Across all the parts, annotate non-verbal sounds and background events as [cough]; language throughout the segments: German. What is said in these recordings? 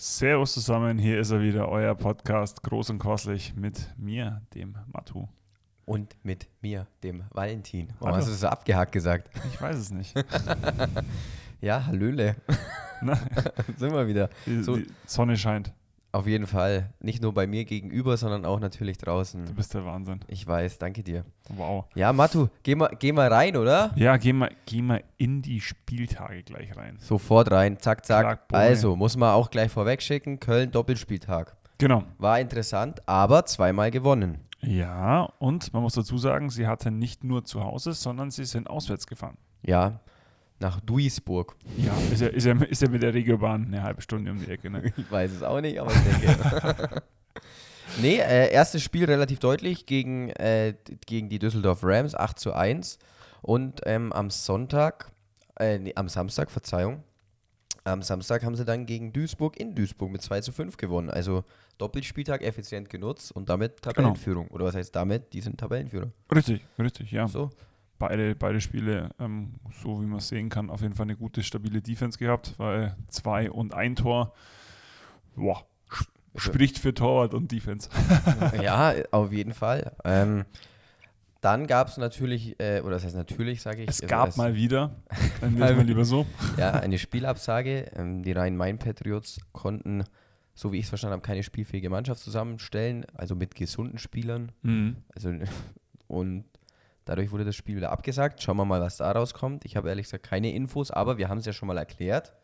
Servus zusammen, hier ist er wieder, euer Podcast Groß und Kostlich mit mir, dem Matu. Und mit mir, dem Valentin. Warum Hallo. hast du das so abgehakt gesagt? Ich weiß es nicht. [laughs] Ja, Hallöle. [laughs] Sind wir wieder. die, So- die Sonne scheint. Auf jeden Fall. Nicht nur bei mir gegenüber, sondern auch natürlich Du draußen. bist der Wahnsinn. Ich weiß, danke dir. Wow. Ja, Matu, geh mal, geh mal rein, oder? Ja, gehen wir geh mal in die Spieltage gleich rein. Sofort rein, zack, zack. Also, muss man auch gleich vorweg schicken, Köln Doppelspieltag. Genau. War interessant, aber zweimal gewonnen. Ja, und man muss dazu sagen, sie hatten nicht nur zu Hause, sondern sie sind auswärts gefahren. Ja, nach Duisburg. Ja, ist ja, ist ja, ist ja mit der Regiobahn eine halbe Stunde um die Ecke. Ne? [laughs] Ich weiß es auch nicht, aber ich denke. [laughs] nee, äh, erstes Spiel relativ deutlich gegen, äh, gegen die Düsseldorf Rams, 8 zu 1. Und ähm, am Sonntag, äh, nee, am Samstag, Verzeihung, am Samstag haben sie dann gegen Duisburg in Duisburg mit 2 zu 5 gewonnen. Also Doppelspieltag effizient genutzt und damit Tabellenführung. Oder was heißt damit? Die sind Tabellenführer. Richtig, richtig, ja. So. Beide, beide Spiele, ähm, so wie man es sehen kann, auf jeden Fall eine gute, stabile Defense gehabt, weil zwei und ein Tor, boah, spricht für Torwart und Defense. [laughs] ja, auf jeden Fall. Ähm, dann gab es natürlich, äh, oder das heißt natürlich, sage ich. Es also gab es- mal wieder, [laughs] dann wir mal lieber so. Ja, eine Spielabsage. Ähm, die Rhein-Main-Patriots konnten, so wie ich es verstanden habe, keine spielfähige Mannschaft zusammenstellen, also mit gesunden Spielern. Mhm. Also, [laughs] und dadurch wurde das Spiel wieder abgesagt. Schauen wir mal, was da rauskommt. Ich habe ehrlich gesagt keine Infos, aber wir haben es ja schon mal erklärt.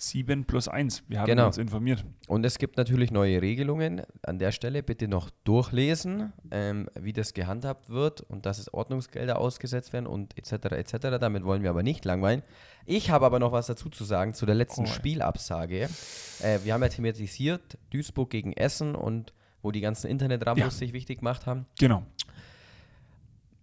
7 plus 1, wir haben Genau. uns informiert. Und es gibt natürlich neue Regelungen. An der Stelle bitte noch durchlesen, ähm, wie das gehandhabt wird und dass es Ordnungsgelder ausgesetzt werden und etc. etc. Damit wollen wir aber nicht langweilen. Ich habe aber noch was dazu zu sagen zu der letzten Oh. Spielabsage. Äh, wir haben ja thematisiert Duisburg gegen Essen und wo die ganzen Internetrambos Ja. sich wichtig gemacht haben. Genau.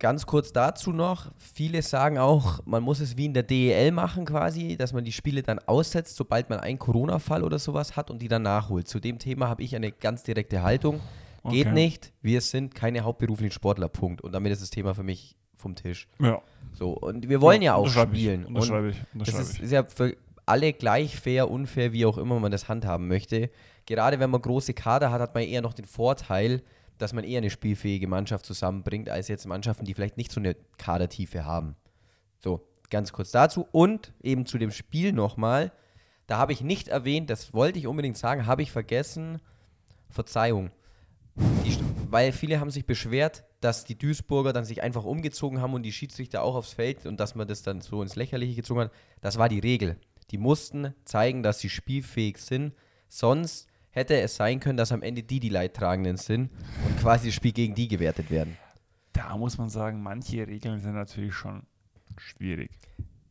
Ganz kurz dazu noch, viele sagen auch, man muss es wie in der DEL machen quasi, dass man die Spiele dann aussetzt, sobald man einen Corona-Fall oder sowas hat und die dann nachholt. Zu dem Thema habe ich eine ganz direkte Haltung. Geht Okay. nicht, wir sind keine hauptberuflichen Sportler, Punkt. Und damit ist das Thema für mich vom Tisch. Ja. So, und wir wollen ja, auch unterschreibe spielen. Ich, unterschreibe ich. das ist, ist ja für alle gleich fair, unfair, wie auch immer man das handhaben möchte. Gerade wenn man große Kader hat, hat man eher noch den Vorteil, dass man eher eine spielfähige Mannschaft zusammenbringt, als jetzt Mannschaften, die vielleicht nicht so eine Kadertiefe haben. So, ganz kurz dazu. Und eben zu dem Spiel nochmal. Da habe ich nicht erwähnt, das wollte ich unbedingt sagen, habe ich vergessen. Verzeihung. Die, weil viele haben sich beschwert, dass die Duisburger dann sich einfach umgezogen haben und die Schiedsrichter auch aufs Feld und dass man das dann so ins Lächerliche gezogen hat. Das war die Regel. Die mussten zeigen, dass sie spielfähig sind. Sonst hätte es sein können, dass am Ende die die Leidtragenden sind und quasi das Spiel gegen die gewertet werden. Da muss man sagen, manche Regeln sind natürlich schon schwierig.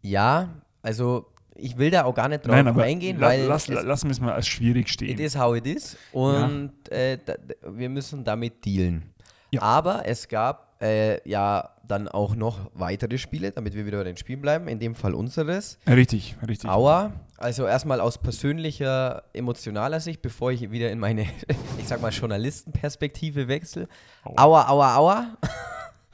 Ja, also ich will da auch gar nicht drauf Nein, eingehen, la, weil lass, es, lassen wir es mal als schwierig stehen. It is how it is. Und äh, da, da, wir müssen damit dealen. Ja. Aber es gab äh, ja dann auch noch weitere Spiele, damit wir wieder bei den Spielen bleiben. In dem Fall unseres. Richtig, richtig. Aua. Also erstmal aus persönlicher, emotionaler Sicht, bevor ich wieder in meine, [laughs] ich sag mal, Journalistenperspektive wechsle. Aua. Aua, aua, aua.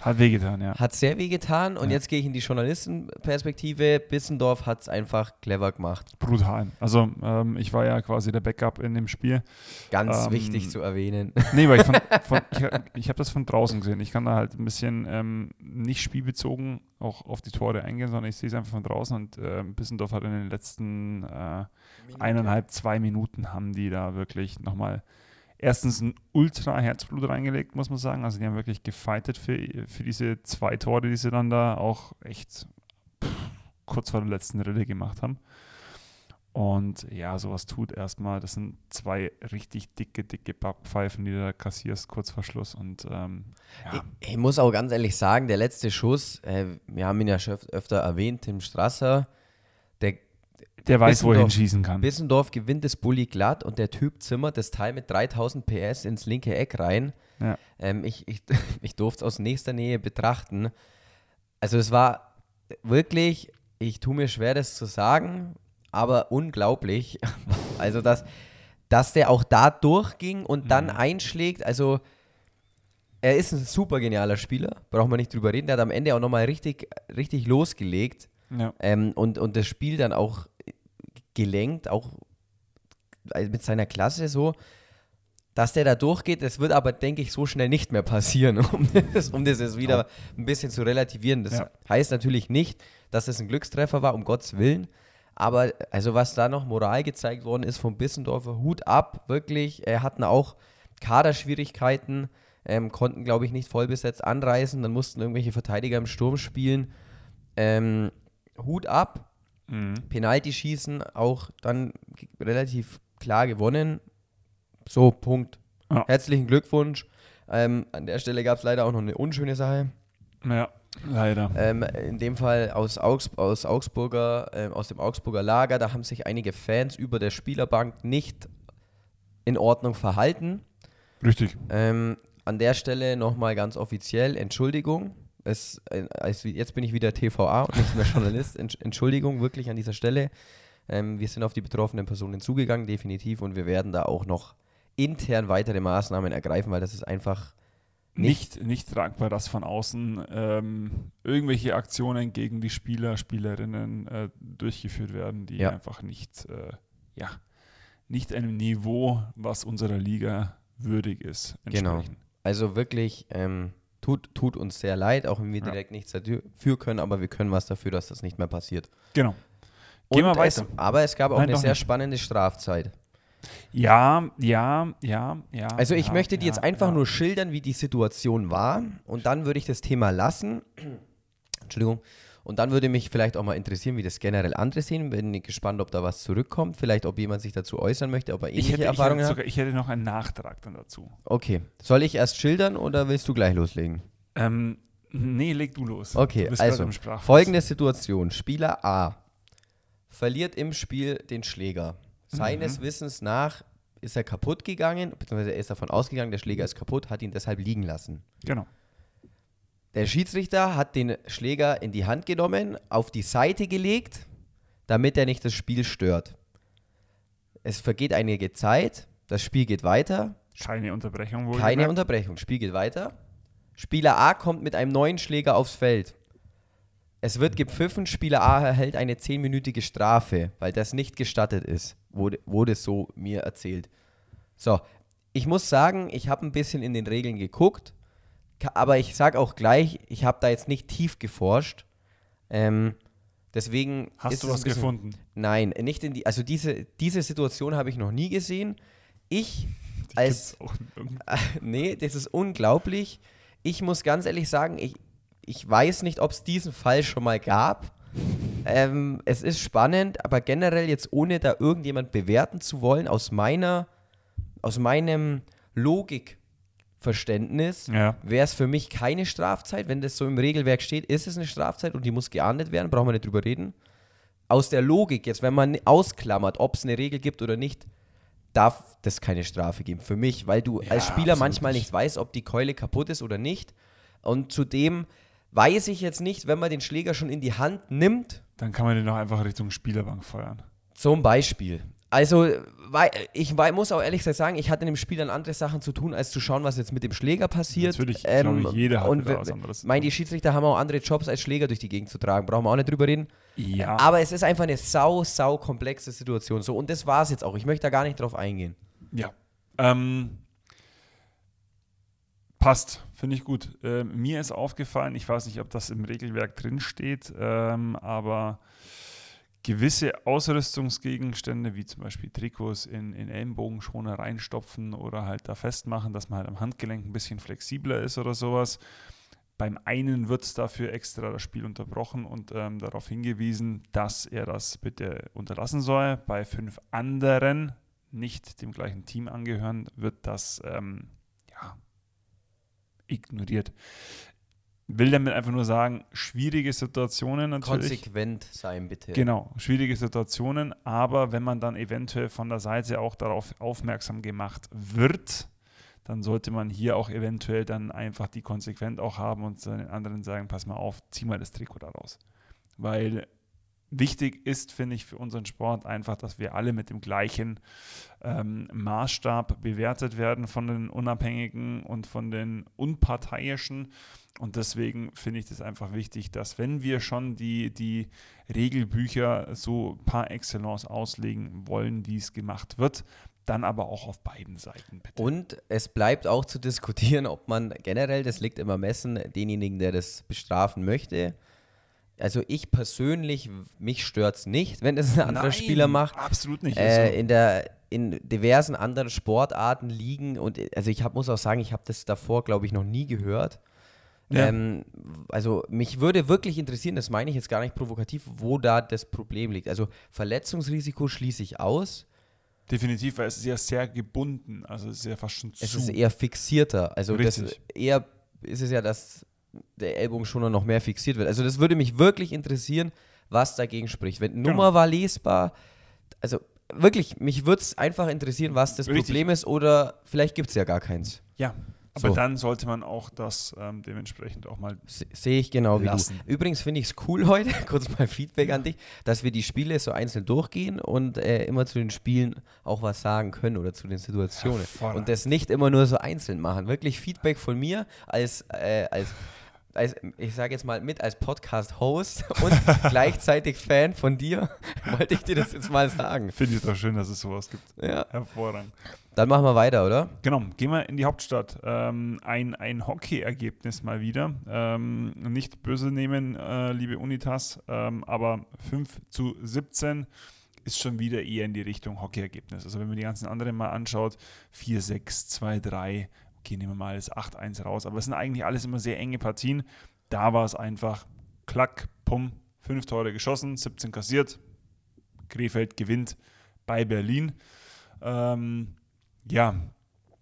Hat wehgetan, ja. Hat sehr weh getan. Und Ja. jetzt gehe ich in die Journalistenperspektive. Bissendorf hat es einfach clever gemacht. Brutal. Also ähm, ich war ja quasi der Backup in dem Spiel. Ganz Ähm, wichtig zu erwähnen. Nee, weil ich, von, [laughs] von, ich, ich habe das von draußen gesehen. Ich kann da halt ein bisschen ähm, nicht spielbezogen auch auf die Tore eingehen, sondern ich sehe es einfach von draußen und äh, Bissendorf hat in den letzten äh, eineinhalb, zwei Minuten haben die da wirklich nochmal erstens ein ultra Herzblut reingelegt, muss man sagen. Also die haben wirklich gefightet für, für diese zwei Tore, die sie dann da auch echt pff, kurz vor der letzten Rille gemacht haben. Und ja, sowas tut erstmal. Das sind zwei richtig dicke, dicke Backpfeifen, die du da kassierst kurz vor Schluss. Und ähm, ja, Ich, ich muss auch ganz ehrlich sagen, der letzte Schuss, äh, wir haben ihn ja schon öfter erwähnt, Tim Strasser, der der weiß, wo er Bissendorf- hinschießen kann. Bissendorf gewinnt das Bulli glatt und der Typ zimmert das Teil mit 3000 PS ins linke Eck rein. Ja. Ähm, ich ich, [laughs] ich durfte es aus nächster Nähe betrachten. Also es war wirklich, ich tue mir schwer, das zu sagen, aber unglaublich. [laughs] Also dass, dass der auch da durchging und dann Mhm. einschlägt, also er ist ein super genialer Spieler, braucht man nicht drüber reden. Der hat am Ende auch nochmal richtig, richtig losgelegt Ja. ähm, und, und das Spiel dann auch gelenkt, auch mit seiner Klasse so, dass der da durchgeht. Das wird aber, denke ich, so schnell nicht mehr passieren, [laughs] um das, um das jetzt wieder ein bisschen zu relativieren. Das Ja. heißt natürlich nicht, dass es ein Glückstreffer war, um Gottes Willen. Aber also was da noch Moral gezeigt worden ist vom Bissendorfer, Hut ab, wirklich. Er hatten auch Kaderschwierigkeiten, ähm, konnten, glaube ich, nicht vollbesetzt anreißen. Dann mussten irgendwelche Verteidiger im Sturm spielen. Ähm, Hut ab, Mhm. Penalty schießen, auch dann relativ klar gewonnen. So, Punkt. Ja. Herzlichen Glückwunsch. Ähm, an der Stelle gab es leider auch noch eine unschöne Sache. Ja, leider. Ähm, in dem Fall aus, Augs aus Augsburger, ähm, aus dem Augsburger Lager, da haben sich einige Fans über der Spielerbank nicht in Ordnung verhalten. Richtig. Ähm, an der Stelle nochmal ganz offiziell Entschuldigung. Es, äh, als, jetzt bin ich wieder TVA und nicht mehr [laughs] Journalist. Entsch- Entschuldigung wirklich an dieser Stelle. Ähm, wir sind auf die betroffenen Personen zugegangen, definitiv, und wir werden da auch noch intern weitere Maßnahmen ergreifen, weil das ist einfach Nicht, nicht tragbar, dass von außen ähm, irgendwelche Aktionen gegen die Spieler, Spielerinnen äh, durchgeführt werden, die Ja. einfach nicht, äh, ja, nicht einem Niveau, was unserer Liga würdig ist, Genau. entsprechen. Also wirklich, ähm, tut, tut uns sehr leid, auch wenn wir Ja. direkt nichts dafür können, aber wir können was dafür, dass das nicht mehr passiert. Genau. Gehen wir weiter. Es, aber es gab auch Nein, eine sehr nicht. spannende Strafzeit. Ja, ja, ja, ja. Also ich ja, möchte dir ja, jetzt einfach ja. nur schildern, wie die Situation war und dann würde ich das Thema lassen. Entschuldigung. Und dann würde mich vielleicht auch mal interessieren, wie das generell andere sehen. Bin gespannt, ob da was zurückkommt. Vielleicht, ob jemand sich dazu äußern möchte, ob er Ich ähnliche hätte, ich, Erfahrungen hat. sogar, ich hätte noch einen Nachtrag dann dazu. Okay. Soll ich erst schildern oder willst du gleich loslegen? Ähm, nee, leg du los. Okay, du also folgende Situation. Spieler A verliert im Spiel den Schläger. Seines Mhm. Wissens nach ist er kaputt gegangen, beziehungsweise er ist davon ausgegangen, der Schläger ist kaputt, hat ihn deshalb liegen lassen. Genau. Der Schiedsrichter hat den Schläger in die Hand genommen, auf die Seite gelegt, damit er nicht das Spiel stört. Es vergeht einige Zeit, das Spiel geht weiter, Keine Unterbrechung wohl. keine Unterbrechung, Spiel geht weiter. Spieler A kommt mit einem neuen Schläger aufs Feld. Es wird gepfiffen, Spieler A erhält eine 10-minütige Strafe, weil das nicht gestattet ist, wurde, wurde so mir erzählt. So, ich muss sagen, ich habe ein bisschen in den Regeln geguckt, aber ich sage auch gleich, ich habe da jetzt nicht tief geforscht. Ähm, deswegen Hast du was bisschen- gefunden? Nein, nicht in die, also diese, diese Situation habe ich noch nie gesehen. Ich Die als irgendwo. [laughs] nee, das ist unglaublich. Ich muss ganz ehrlich sagen, ich, ich weiß nicht, ob es diesen Fall schon mal gab. Ähm, es ist spannend, aber generell jetzt ohne da irgendjemand bewerten zu wollen, aus meiner, aus meinem Logikverständnis Ja. wäre es für mich keine Strafzeit. Wenn das so im Regelwerk steht, ist es eine Strafzeit und die muss geahndet werden, brauchen wir nicht drüber reden. Aus der Logik, jetzt wenn man ausklammert, ob es eine Regel gibt oder nicht, darf das keine Strafe geben. Für mich, weil du Ja, als Spieler absolut manchmal nicht. weißt, ob die Keule kaputt ist oder nicht. Und zudem weiß ich jetzt nicht, wenn man den Schläger schon in die Hand nimmt, Dann kann man den noch einfach Richtung Spielerbank feuern. zum Beispiel. Also, ich muss auch ehrlich gesagt sagen, ich hatte in dem Spiel dann andere Sachen zu tun, als zu schauen, was jetzt mit dem Schläger passiert. Natürlich, glaube ich, jeder hat und was anderes Meine, die Schiedsrichter haben auch andere Jobs, als Schläger durch die Gegend zu tragen. Brauchen wir auch nicht drüber reden. Ja. Aber es ist einfach eine sau, sau komplexe Situation. So, und das war es jetzt auch. Ich möchte da gar nicht drauf eingehen. Ja. Ähm, passt, finde ich gut. Ähm, mir ist aufgefallen, ich weiß nicht, ob das im Regelwerk drin steht, ähm, aber gewisse Ausrüstungsgegenstände, wie zum Beispiel Trikots in, in Ellenbogenschoner reinstopfen oder halt da festmachen, dass man halt am Handgelenk ein bisschen flexibler ist oder sowas. Beim einen wird dafür extra das Spiel unterbrochen und ähm, darauf hingewiesen, dass er das bitte unterlassen soll. Bei fünf anderen, nicht dem gleichen Team angehören, wird das ähm, ja, ignoriert. Will damit einfach nur sagen, schwierige Situationen natürlich. Konsequent sein, bitte. Genau, schwierige Situationen, aber wenn man dann eventuell von der Seite auch darauf aufmerksam gemacht wird, dann sollte man hier auch eventuell dann einfach die konsequent auch haben und den anderen sagen, pass mal auf, zieh mal das Trikot da raus. Weil wichtig ist, finde ich, für unseren Sport einfach, dass wir alle mit dem gleichen ähm, Maßstab bewertet werden von den Unabhängigen und von den Unparteiischen. Und deswegen finde ich das einfach wichtig, dass wenn wir schon die, die Regelbücher so par excellence auslegen wollen, wie es gemacht wird, dann aber auch auf beiden Seiten, bitte. Und es bleibt auch zu diskutieren, ob man generell, das liegt immer Messen, denjenigen, der das bestrafen möchte, also ich persönlich, mich stört es nicht, wenn es ein anderer Nein, Spieler macht. Absolut nicht. Äh, also in, der, in diversen anderen Sportarten liegen und also ich hab, muss auch sagen, ich habe das davor, glaube ich, noch nie gehört. Ja. Ähm, also mich würde wirklich interessieren, das meine ich jetzt gar nicht provokativ, wo da das Problem liegt. Also Verletzungsrisiko schließe ich aus. Definitiv, weil es ist ja sehr gebunden, also es ist ja fast schon zu. Es ist eher fixierter. Also Richtig. das eher ist es ja, dass der Ellbogen schon noch mehr fixiert wird. Also das würde mich wirklich interessieren, was dagegen spricht. Wenn genau. Nummer war lesbar, also wirklich, mich würde es einfach interessieren, was das Richtig. Problem ist oder vielleicht gibt es ja gar keins. Ja, aber so. dann sollte man auch das ähm, dementsprechend auch mal. Sehe ich genau lassen. wie du. Übrigens finde ich es cool [laughs] heute, kurz mal Feedback ja. an dich, dass wir die Spiele so einzeln durchgehen und äh, immer zu den Spielen auch was sagen können oder zu den Situationen. Und das nicht immer nur so einzeln machen. Wirklich Feedback von mir als, äh, als als, ich sage jetzt mal, mit als Podcast-Host [laughs] und gleichzeitig Fan von dir, [laughs] wollte ich dir das jetzt mal sagen. Finde ich doch schön, dass es sowas gibt. Ja. Hervorragend. Dann machen wir weiter, oder? Genau, gehen wir in die Hauptstadt. Ähm, ein ein Hockey-Ergebnis mal wieder. Ähm, nicht böse nehmen, äh, liebe Unitas, ähm, aber 5 zu 17 ist schon wieder eher in die Richtung Hockey-Ergebnis. Also wenn man die ganzen anderen mal anschaut, 4-6, 2-3, okay, nehmen wir mal das 8-1 raus, aber es sind eigentlich alles immer sehr enge Partien. Da war es einfach klack, pum, fünf Tore geschossen, 17 kassiert. Krefeld gewinnt bei Berlin. Ähm, ja.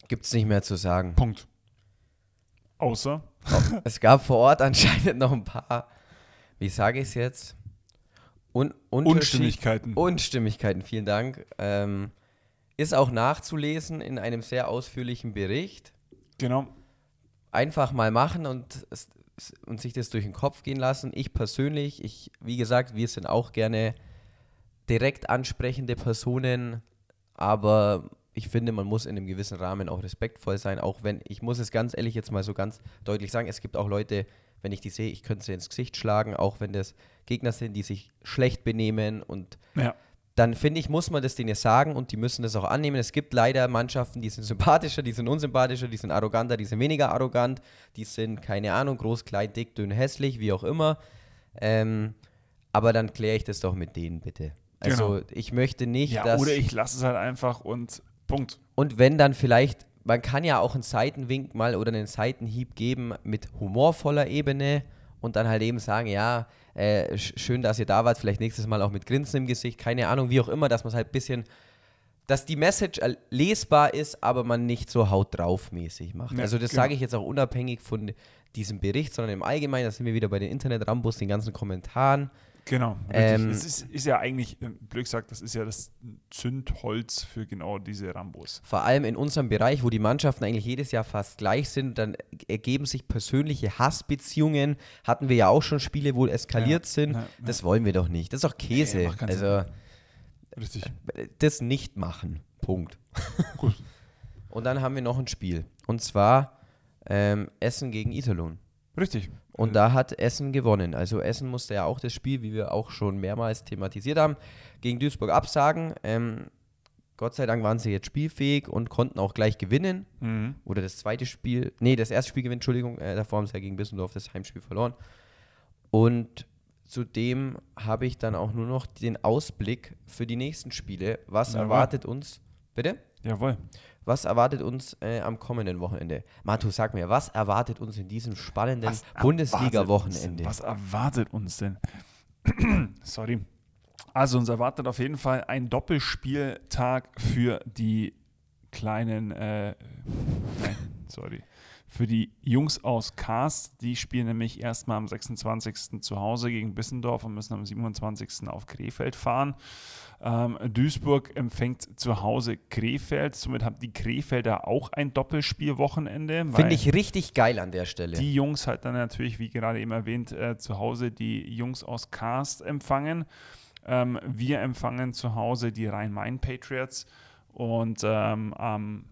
Gibt es nicht mehr zu sagen. Punkt. Außer. [laughs] es gab vor Ort anscheinend noch ein paar, wie sage ich es jetzt? Un Unstimmigkeiten. Unstimmigkeiten, vielen Dank. Ähm, ist auch nachzulesen in einem sehr ausführlichen Bericht. Genau. Einfach mal machen und, und sich das durch den Kopf gehen lassen. Ich persönlich, ich, wie gesagt, wir sind auch gerne direkt ansprechende Personen, aber ich finde, man muss in einem gewissen Rahmen auch respektvoll sein, auch wenn, ich muss es ganz ehrlich jetzt mal so ganz deutlich sagen, es gibt auch Leute, wenn ich die sehe, ich könnte sie ins Gesicht schlagen, auch wenn das Gegner sind, die sich schlecht benehmen und ja dann finde ich, muss man das denen sagen und die müssen das auch annehmen. Es gibt leider Mannschaften, die sind sympathischer, die sind unsympathischer, die sind arroganter, die sind weniger arrogant, die sind, keine Ahnung, groß, klein, dick, dünn, hässlich, wie auch immer. Ähm, aber dann kläre ich das doch mit denen bitte. Also genau. ich möchte nicht, ja, dass... Oder ich lasse es halt einfach und Punkt. Und wenn dann vielleicht, man kann ja auch einen Seitenwink mal oder einen Seitenhieb geben mit humorvoller Ebene und dann halt eben sagen, ja, äh, schön, dass ihr da wart, vielleicht nächstes Mal auch mit Grinsen im Gesicht, keine Ahnung, wie auch immer, dass man es halt ein bisschen, dass die Message lesbar ist, aber man nicht so haut drauf mäßig macht. Ja, also das genau. sage ich jetzt auch unabhängig von diesem Bericht, sondern im Allgemeinen, da sind wir wieder bei den Internet-Rambos, den ganzen Kommentaren. Genau, ähm, es ist, ist, ja eigentlich, äh, blöd gesagt, das ist ja das Zündholz für genau diese Rambos. Vor allem in unserem Bereich, wo die Mannschaften eigentlich jedes Jahr fast gleich sind, dann ergeben sich persönliche Hassbeziehungen. Hatten wir ja auch schon Spiele, wo eskaliert ja, sind. Ja, das wollen wir doch nicht. Das ist doch Käse. Nee, also, Richtig. Äh, das nicht machen. Punkt. [laughs] Gut. Und dann haben wir noch ein Spiel. Und zwar ähm, Essen gegen Italon. Richtig. Und da hat Essen gewonnen. Also Essen musste ja auch das Spiel, wie wir auch schon mehrmals thematisiert haben, gegen Duisburg absagen. Ähm, Gott sei Dank waren sie jetzt spielfähig und konnten auch gleich gewinnen. Mhm. Oder das zweite Spiel, nee, das erste Spiel gewinnen, Entschuldigung, äh, davor haben sie ja gegen Bissendorf das Heimspiel verloren. Und zudem habe ich dann auch nur noch den Ausblick für die nächsten Spiele. Was Jawohl. erwartet uns? Bitte? Jawohl. Was erwartet uns äh, am kommenden Wochenende? Matu, sag mir, was erwartet uns in diesem spannenden Bundesliga-Wochenende? Was erwartet uns denn? [clears throat] Sorry. Also uns erwartet auf jeden Fall ein Doppelspieltag für die kleinen, äh, nein, sorry, für die Jungs aus Cast. Die spielen nämlich erstmal am 26. zu Hause gegen Bissendorf und müssen am 27. auf Krefeld fahren. Ähm, Duisburg empfängt zu Hause Krefeld. Somit haben die Krefelder auch ein Doppelspielwochenende. Finde ich richtig geil an der Stelle. Die Jungs halt dann natürlich, wie gerade eben erwähnt, äh, zu Hause die Jungs aus Cast empfangen. Ähm, wir empfangen zu Hause die Rhein-Main-Patriots und ähm, ähm,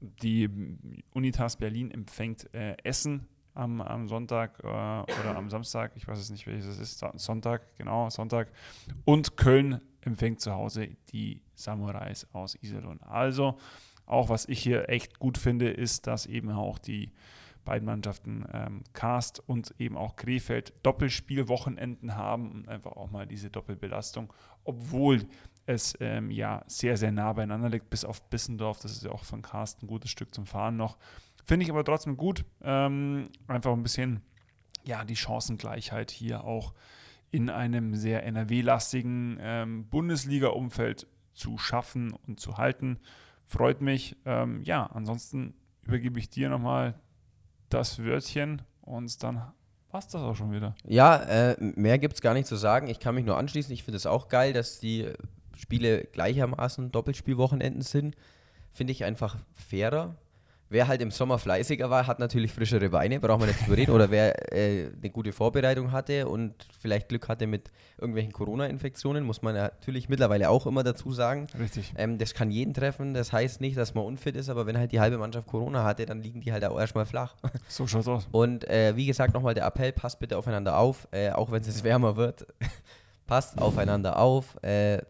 die Unitas Berlin empfängt äh, Essen am, am Sonntag äh, oder am Samstag, ich weiß es nicht, welches es ist, Sonntag, genau, Sonntag. Und Köln empfängt zu Hause die Samurais aus Iserlohn. Also, auch was ich hier echt gut finde, ist, dass eben auch die beiden Mannschaften ähm, Cast und eben auch Krefeld Doppelspielwochenenden haben und einfach auch mal diese Doppelbelastung, obwohl es ähm, ja sehr, sehr nah beieinander liegt, bis auf Bissendorf. Das ist ja auch von Cast ein gutes Stück zum Fahren noch. Finde ich aber trotzdem gut. Ähm, einfach ein bisschen ja, die Chancengleichheit hier auch in einem sehr NRW-lastigen ähm, Bundesliga-Umfeld zu schaffen und zu halten. Freut mich. Ähm, ja, ansonsten übergebe ich dir nochmal das Wörtchen und dann war das auch schon wieder. Ja, äh, mehr gibt es gar nicht zu sagen. Ich kann mich nur anschließen. Ich finde es auch geil, dass die Spiele gleichermaßen Doppelspielwochenenden sind. Finde ich einfach fairer. Wer halt im Sommer fleißiger war, hat natürlich frischere Beine, braucht man nicht drüber reden. Oder wer äh, eine gute Vorbereitung hatte und vielleicht Glück hatte mit irgendwelchen Corona-Infektionen, muss man natürlich mittlerweile auch immer dazu sagen. Richtig. Ähm, das kann jeden treffen. Das heißt nicht, dass man unfit ist, aber wenn halt die halbe Mannschaft Corona hatte, dann liegen die halt auch erstmal flach. [laughs] So schaut's aus. Und äh, wie gesagt, nochmal der Appell: passt bitte aufeinander auf, äh, auch wenn es wärmer wird. [laughs] passt aufeinander auf, äh,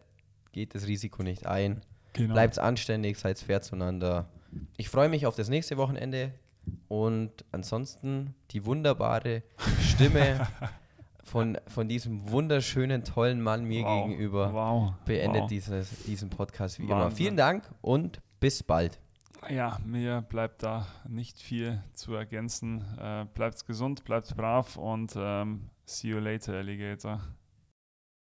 geht das Risiko nicht ein. Genau. Bleibt anständig, seid fair zueinander. Ich freue mich auf das nächste Wochenende und ansonsten die wunderbare Stimme [laughs] von, von diesem wunderschönen, tollen Mann mir wow. gegenüber wow. beendet wow. Dieses, diesen Podcast wie Wahnsinn. immer. Vielen Dank und bis bald. Ja, mir bleibt da nicht viel zu ergänzen. Äh, bleibt gesund, bleibt brav und ähm, see you later, Alligator.